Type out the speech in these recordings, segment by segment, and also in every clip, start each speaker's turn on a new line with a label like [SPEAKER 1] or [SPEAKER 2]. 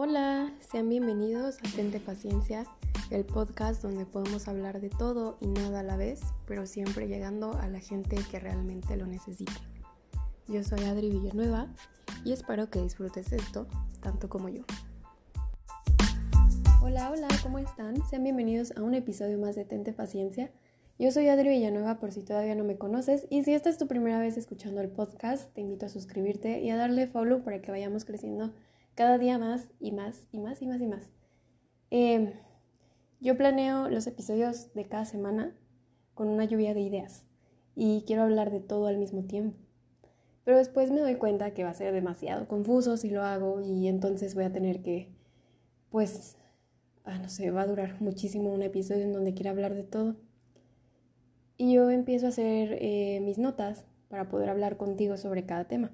[SPEAKER 1] Hola, sean bienvenidos a Tente Paciencia, el podcast donde podemos hablar de todo y nada a la vez, pero siempre llegando a la gente que realmente lo necesita. Yo soy Adri Villanueva y espero que disfrutes esto tanto como yo. Hola, hola, ¿cómo están? Sean bienvenidos a un episodio más de Tente Paciencia. Yo soy Adri Villanueva por si todavía no me conoces y si esta es tu primera vez escuchando el podcast, te invito a suscribirte y a darle follow para que vayamos creciendo cada día más y más y más y más y más. Em, yo planeo los episodios de cada semana con una lluvia de ideas y quiero hablar de todo al mismo tiempo. Pero después me doy cuenta que va a ser demasiado confuso si lo hago y entonces voy a tener que, pues, ah, no sé, va a durar muchísimo un episodio en donde quiera hablar de todo. Y yo empiezo a hacer eh, mis notas para poder hablar contigo sobre cada tema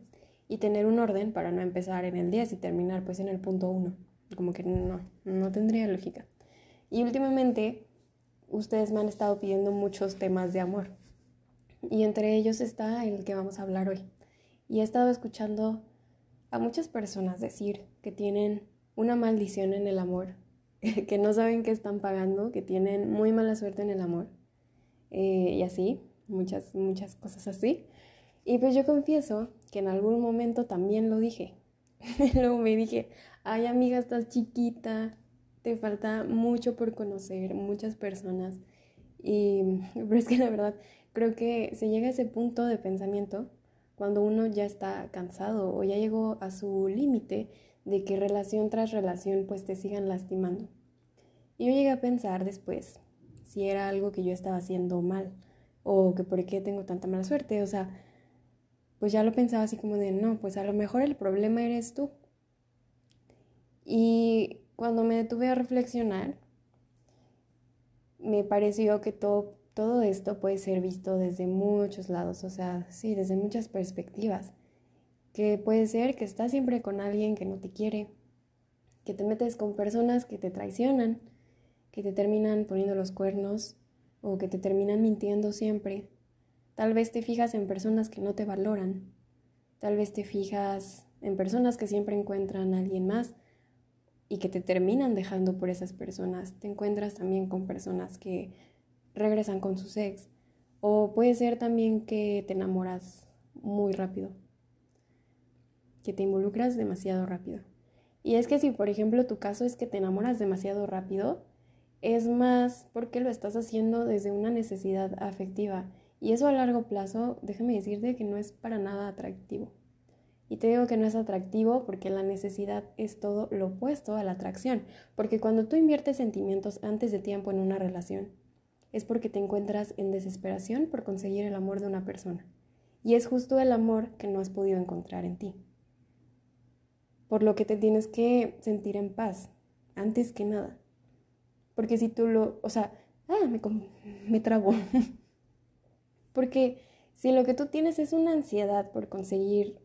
[SPEAKER 1] y tener un orden para no empezar en el 10 y terminar pues en el punto 1. Como que no, no tendría lógica. Y últimamente ustedes me han estado pidiendo muchos temas de amor. Y entre ellos está el que vamos a hablar hoy. Y he estado escuchando a muchas personas decir que tienen una maldición en el amor, que no saben qué están pagando, que tienen muy mala suerte en el amor eh, y así, muchas, muchas cosas así. Y pues yo confieso que en algún momento también lo dije. Luego me dije, ay amiga, estás chiquita, te falta mucho por conocer, muchas personas. Y, pero es que la verdad, creo que se llega a ese punto de pensamiento cuando uno ya está cansado o ya llegó a su límite de que relación tras relación pues te sigan lastimando. Y yo llegué a pensar después si era algo que yo estaba haciendo mal o que por qué tengo tanta mala suerte, o sea, pues ya lo pensaba así como de, no, pues a lo mejor el problema eres tú. Y cuando me detuve a reflexionar, me pareció que todo, todo esto puede ser visto desde muchos lados, o sea, sí, desde muchas perspectivas. Que puede ser que estás siempre con alguien que no te quiere, que te metes con personas que te traicionan, que te terminan poniendo los cuernos o que te terminan mintiendo siempre. Tal vez te fijas en personas que no te valoran. Tal vez te fijas en personas que siempre encuentran a alguien más y que te terminan dejando por esas personas. Te encuentras también con personas que regresan con su ex. O puede ser también que te enamoras muy rápido. Que te involucras demasiado rápido. Y es que si, por ejemplo, tu caso es que te enamoras demasiado rápido, es más porque lo estás haciendo desde una necesidad afectiva. Y eso a largo plazo, déjame decirte que no es para nada atractivo. Y te digo que no es atractivo porque la necesidad es todo lo opuesto a la atracción. Porque cuando tú inviertes sentimientos antes de tiempo en una relación, es porque te encuentras en desesperación por conseguir el amor de una persona. Y es justo el amor que no has podido encontrar en ti. Por lo que te tienes que sentir en paz, antes que nada. Porque si tú lo, o sea, ah, me, me. Porque si lo que tú tienes es una ansiedad por conseguir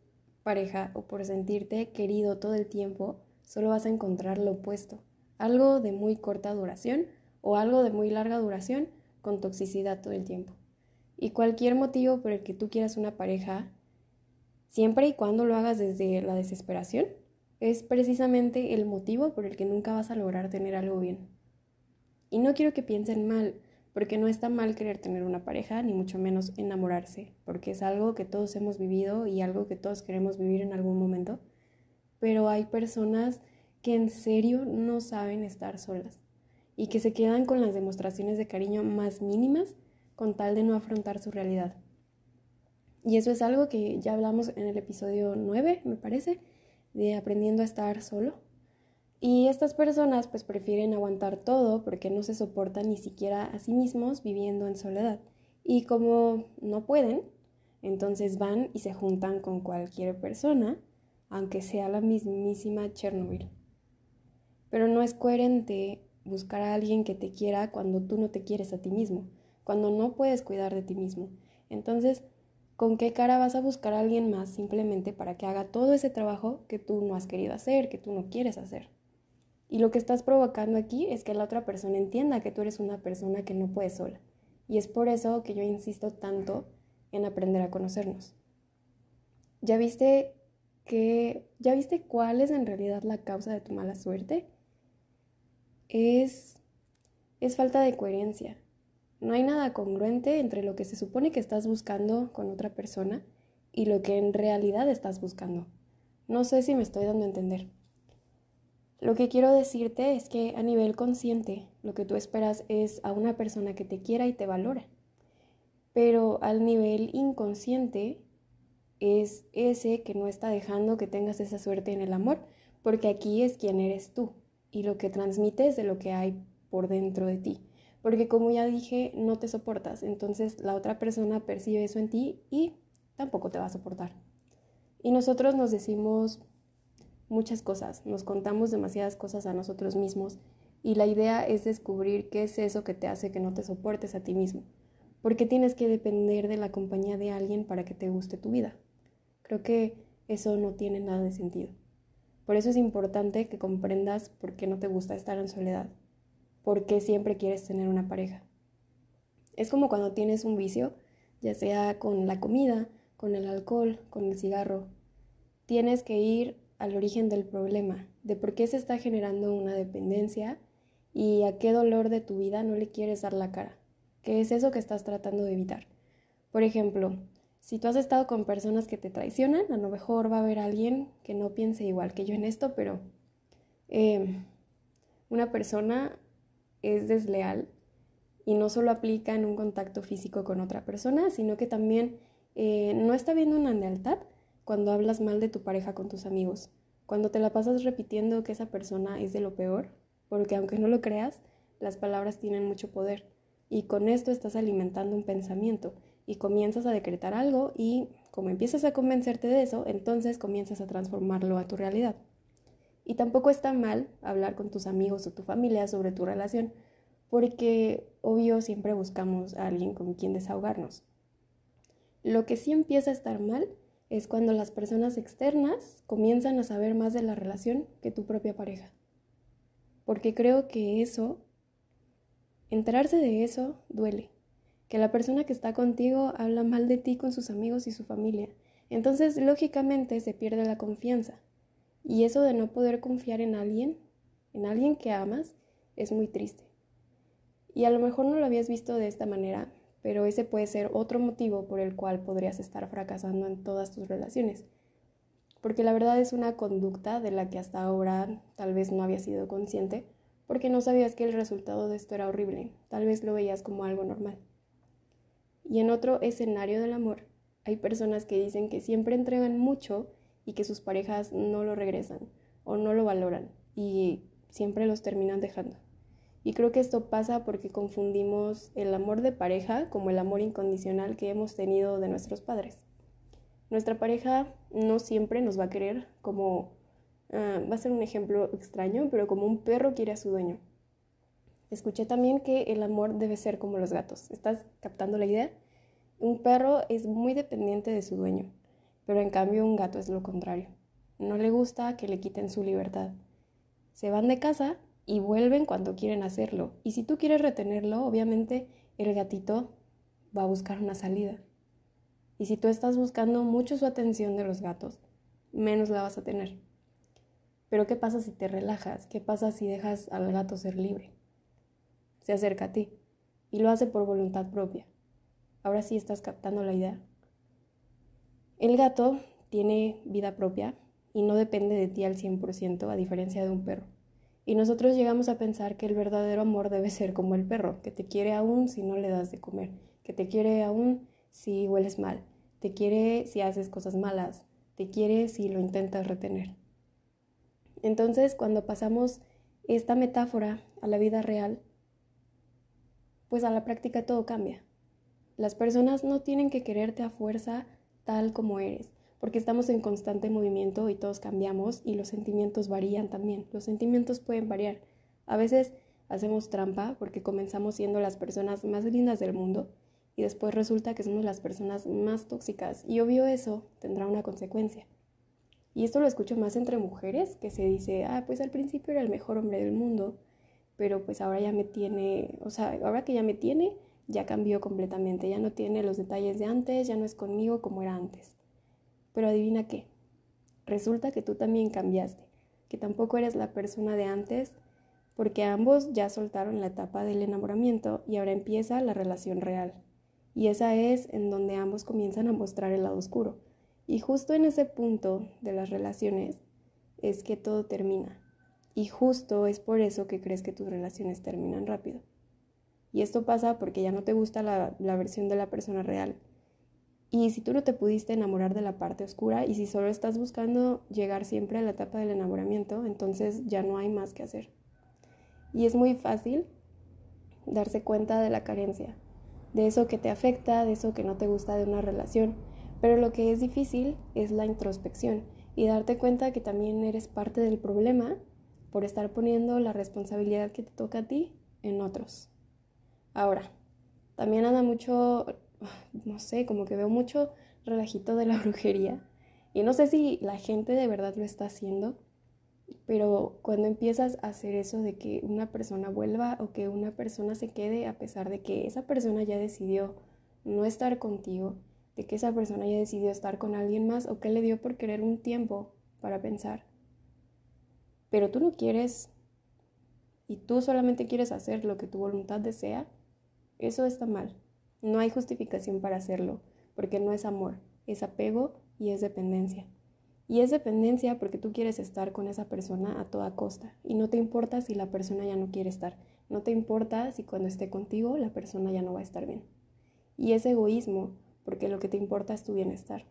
[SPEAKER 1] pareja o por sentirte querido todo el tiempo, solo vas a encontrar lo opuesto. Algo de muy corta duración o algo de muy larga duración con toxicidad todo el tiempo. Y cualquier motivo por el que tú quieras una pareja, siempre y cuando lo hagas desde la desesperación, es precisamente el motivo por el que nunca vas a lograr tener algo bien. Y no quiero que piensen mal, porque no está mal querer tener una pareja, ni mucho menos enamorarse, porque es algo que todos hemos vivido y algo que todos queremos vivir en algún momento. Pero hay personas que en serio no saben estar solas y que se quedan con las demostraciones de cariño más mínimas con tal de no afrontar su realidad. Y eso es algo que ya hablamos en el episodio 9, me parece, de aprendiendo a estar solo. Y estas personas pues prefieren aguantar todo porque no se soportan ni siquiera a sí mismos viviendo en soledad. Y como no pueden, entonces van y se juntan con cualquier persona, aunque sea la mismísima Chernobyl. Pero no es coherente buscar a alguien que te quiera cuando tú no te quieres a ti mismo, cuando no puedes cuidar de ti mismo. Entonces, ¿con qué cara vas a buscar a alguien más simplemente para que haga todo ese trabajo que tú no has querido hacer, que tú no quieres hacer? Y lo que estás provocando aquí es que la otra persona entienda que tú eres una persona que no puede sola. Y es por eso que yo insisto tanto en aprender a conocernos. Ya viste que ya viste cuál es en realidad la causa de tu mala suerte, es, es falta de coherencia. No hay nada congruente entre lo que se supone que estás buscando con otra persona y lo que en realidad estás buscando. No sé si me estoy dando a entender. Lo que quiero decirte es que a nivel consciente lo que tú esperas es a una persona que te quiera y te valora. Pero al nivel inconsciente es ese que no está dejando que tengas esa suerte en el amor, porque aquí es quien eres tú y lo que transmites de lo que hay por dentro de ti. Porque como ya dije, no te soportas, entonces la otra persona percibe eso en ti y tampoco te va a soportar. Y nosotros nos decimos muchas cosas, nos contamos demasiadas cosas a nosotros mismos y la idea es descubrir qué es eso que te hace que no te soportes a ti mismo. porque tienes que depender de la compañía de alguien para que te guste tu vida? Creo que eso no tiene nada de sentido. Por eso es importante que comprendas por qué no te gusta estar en soledad, por qué siempre quieres tener una pareja. Es como cuando tienes un vicio, ya sea con la comida, con el alcohol, con el cigarro. Tienes que ir al origen del problema, de por qué se está generando una dependencia y a qué dolor de tu vida no le quieres dar la cara. ¿Qué es eso que estás tratando de evitar? Por ejemplo, si tú has estado con personas que te traicionan, a lo mejor va a haber alguien que no piense igual que yo en esto, pero em, una persona es desleal y no solo aplica en un contacto físico con otra persona, sino que también eh, no está viendo una lealtad cuando hablas mal de tu pareja con tus amigos, cuando te la pasas repitiendo que esa persona es de lo peor, porque aunque no lo creas, las palabras tienen mucho poder y con esto estás alimentando un pensamiento y comienzas a decretar algo y como empiezas a convencerte de eso, entonces comienzas a transformarlo a tu realidad. Y tampoco está mal hablar con tus amigos o tu familia sobre tu relación, porque obvio siempre buscamos a alguien con quien desahogarnos. Lo que sí empieza a estar mal es cuando las personas externas comienzan a saber más de la relación que tu propia pareja. Porque creo que eso, enterarse de eso, duele. Que la persona que está contigo habla mal de ti con sus amigos y su familia. Entonces, lógicamente, se pierde la confianza. Y eso de no poder confiar en alguien, en alguien que amas, es muy triste. Y a lo mejor no lo habías visto de esta manera, pero ese puede ser otro motivo por el cual podrías estar fracasando en todas tus relaciones. Porque la verdad es una conducta de la que hasta ahora tal vez no habías sido consciente, porque no sabías que el resultado de esto era horrible, tal vez lo veías como algo normal. Y en otro escenario del amor, hay personas que dicen que siempre entregan mucho y que sus parejas no lo regresan o no lo valoran y siempre los terminan dejando. Y creo que esto pasa porque confundimos el amor de pareja como el amor incondicional que hemos tenido de nuestros padres. Nuestra pareja no siempre nos va a querer como, ah, va a ser un ejemplo extraño, pero como un perro quiere a su dueño. Escuché también que el amor debe ser como los gatos. ¿Estás captando la idea? Un perro es muy dependiente de su dueño, pero en cambio un gato es lo contrario. No le gusta que le quiten su libertad. Se van de casa y vuelven cuando quieren hacerlo. Y si tú quieres retenerlo, obviamente el gatito va a buscar una salida. Y si tú estás buscando mucho su atención de los gatos, menos la vas a tener. Pero ¿qué pasa si te relajas? ¿Qué pasa si dejas al gato ser libre? Se acerca a ti y lo hace por voluntad propia. Ahora sí estás captando la idea. El gato tiene vida propia y no depende de ti al 100% a diferencia de un perro. Y nosotros llegamos a pensar que el verdadero amor debe ser como el perro, que te quiere aún si no le das de comer, que te quiere aún si hueles mal, te quiere si haces cosas malas, te quiere si lo intentas retener. Entonces, cuando pasamos esta metáfora a la vida real, pues a la práctica todo cambia. Las personas no tienen que quererte a fuerza tal como eres porque estamos en constante movimiento y todos cambiamos y los sentimientos varían también. Los sentimientos pueden variar. A veces hacemos trampa porque comenzamos siendo las personas más lindas del mundo y después resulta que somos las personas más tóxicas y obvio eso tendrá una consecuencia. Y esto lo escucho más entre mujeres que se dice, ah, pues al principio era el mejor hombre del mundo, pero pues ahora ya me tiene, o sea, ahora que ya me tiene, ya cambió completamente, ya no tiene los detalles de antes, ya no es conmigo como era antes. Pero adivina qué, resulta que tú también cambiaste, que tampoco eres la persona de antes, porque ambos ya soltaron la etapa del enamoramiento y ahora empieza la relación real. Y esa es en donde ambos comienzan a mostrar el lado oscuro. Y justo en ese punto de las relaciones es que todo termina. Y justo es por eso que crees que tus relaciones terminan rápido. Y esto pasa porque ya no te gusta la, la versión de la persona real. Y si tú no te pudiste enamorar de la parte oscura y si solo estás buscando llegar siempre a la etapa del enamoramiento, entonces ya no hay más que hacer. Y es muy fácil darse cuenta de la carencia, de eso que te afecta, de eso que no te gusta de una relación. Pero lo que es difícil es la introspección y darte cuenta que también eres parte del problema por estar poniendo la responsabilidad que te toca a ti en otros. Ahora, también anda mucho, no sé, como que veo mucho relajito de la brujería. Y no sé si la gente de verdad lo está haciendo, pero cuando empiezas a hacer eso de que una persona vuelva o que una persona se quede a pesar de que esa persona ya decidió no estar contigo, de que esa persona ya decidió estar con alguien más o que le dio por querer un tiempo para pensar. Pero tú no quieres y tú solamente quieres hacer lo que tu voluntad desea, eso está mal. No hay justificación para hacerlo, porque no es amor, es apego y es dependencia. Y es dependencia porque tú quieres estar con esa persona a toda costa y no te importa si la persona ya no quiere estar, no te importa si cuando esté contigo la persona ya no va a estar bien. Y es egoísmo porque lo que te importa es tu bienestar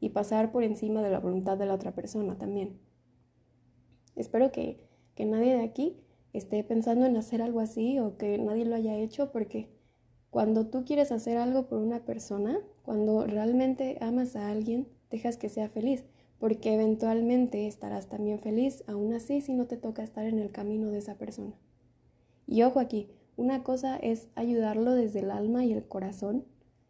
[SPEAKER 1] y pasar por encima de la voluntad de la otra persona también. Espero que, que nadie de aquí esté pensando en hacer algo así o que nadie lo haya hecho porque cuando tú quieres hacer algo por una persona, cuando realmente amas a alguien, dejas que sea feliz, porque eventualmente estarás también feliz, aún así si no te toca estar en el camino de esa persona. Y ojo aquí, una cosa es ayudarlo desde el alma y el corazón,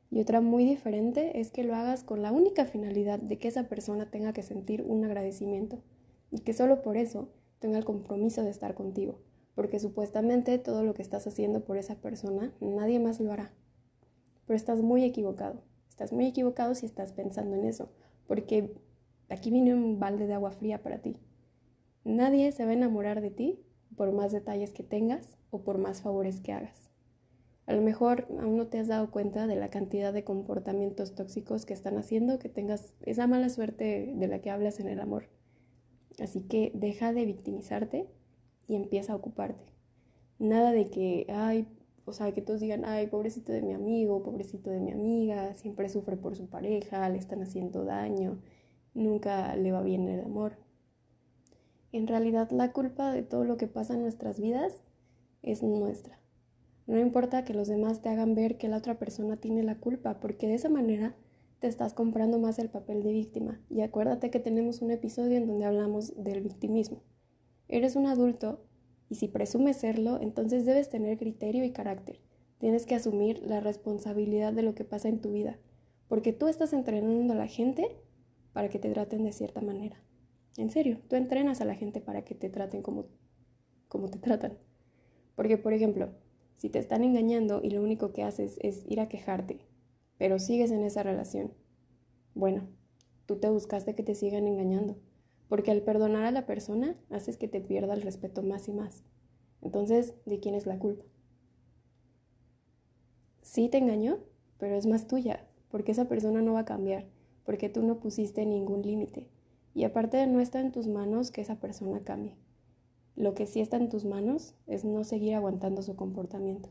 [SPEAKER 1] y otra muy diferente es que lo hagas con la única finalidad de que esa persona tenga que sentir un agradecimiento, y que solo por eso tenga el compromiso de estar contigo porque supuestamente todo lo que estás haciendo por esa persona nadie más lo hará. Pero estás muy equivocado. Estás muy equivocado si estás pensando en eso, porque aquí viene un balde de agua fría para ti. Nadie se va a enamorar de ti por más detalles que tengas o por más favores que hagas. A lo mejor aún no te has dado cuenta de la cantidad de comportamientos tóxicos que están haciendo que tengas esa mala suerte de la que hablas en el amor. Así que deja de victimizarte y empieza a ocuparte. Nada de que, ay, o sea, que todos digan, ay, pobrecito de mi amigo, pobrecito de mi amiga, siempre sufre por su pareja, le están haciendo daño, nunca le va bien el amor. En realidad la culpa de todo lo que pasa en nuestras vidas es nuestra. No importa que los demás te hagan ver que la otra persona tiene la culpa, porque de esa manera te estás comprando más el papel de víctima. Y acuérdate que tenemos un episodio en donde hablamos del victimismo. Eres un adulto y si presumes serlo, entonces debes tener criterio y carácter. Tienes que asumir la responsabilidad de lo que pasa en tu vida, porque tú estás entrenando a la gente para que te traten de cierta manera. En serio, tú entrenas a la gente para que te traten como, como te tratan. Porque, por ejemplo, si te están engañando y lo único que haces es ir a quejarte, pero sigues en esa relación, bueno, tú te buscaste que te sigan engañando porque al perdonar a la persona haces que te pierda el respeto más y más. Entonces, ¿de quién es la culpa? Sí te engañó, pero es más tuya, porque esa persona no va a cambiar, porque tú no pusiste ningún límite. Y aparte no está en tus manos que esa persona cambie. Lo que sí está en tus manos es no seguir aguantando su comportamiento.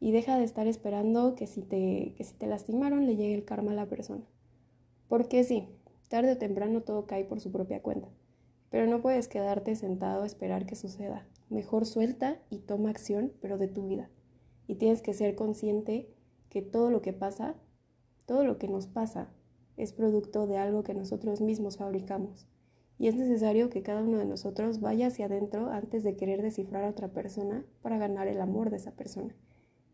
[SPEAKER 1] Y deja de estar esperando que si te, que si te lastimaron le llegue el karma a la persona. Porque sí, Tarde o temprano todo cae por su propia cuenta. Pero no puedes quedarte sentado a esperar que suceda. Mejor suelta y toma acción, pero de tu vida. Y tienes que ser consciente que todo lo que pasa, todo lo que nos pasa, es producto de algo que nosotros mismos fabricamos. Y es necesario que cada uno de nosotros vaya hacia adentro antes de querer descifrar a otra persona para ganar el amor de esa persona,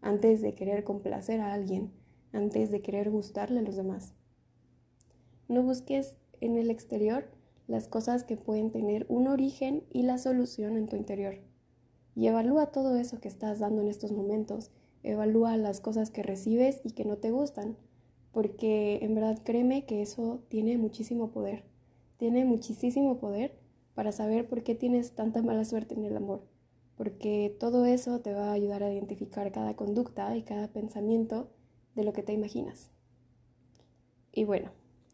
[SPEAKER 1] antes de querer complacer a alguien, antes de querer gustarle a los demás. No busques en el exterior las cosas que pueden tener un origen y la solución en tu interior. Y evalúa todo eso que estás dando en estos momentos. Evalúa las cosas que recibes y que no te gustan. Porque en verdad créeme que eso tiene muchísimo poder. tiene muchísimo poder para saber por qué tienes tanta mala suerte en el amor, porque todo eso te va a ayudar a identificar cada conducta y cada pensamiento de lo que te imaginas. Y bueno,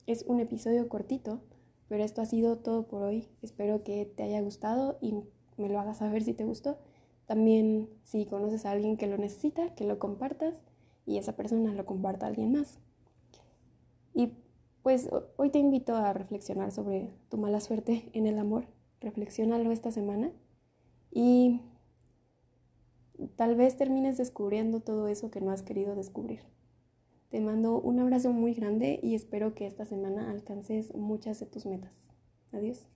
[SPEAKER 1] es un episodio cortito, pero esto ha sido todo por hoy. Espero que te haya gustado y me lo hagas saber si te gustó. También si conoces a alguien que lo necesita, que lo compartas y esa persona lo comparta a alguien más. Y pues hoy te invito a reflexionar sobre tu mala suerte en el amor. Reflexiónalo esta semana y tal vez termines descubriendo todo eso que no has querido descubrir. Te mando un abrazo muy grande y espero que esta semana alcances muchas de tus metas. Adiós.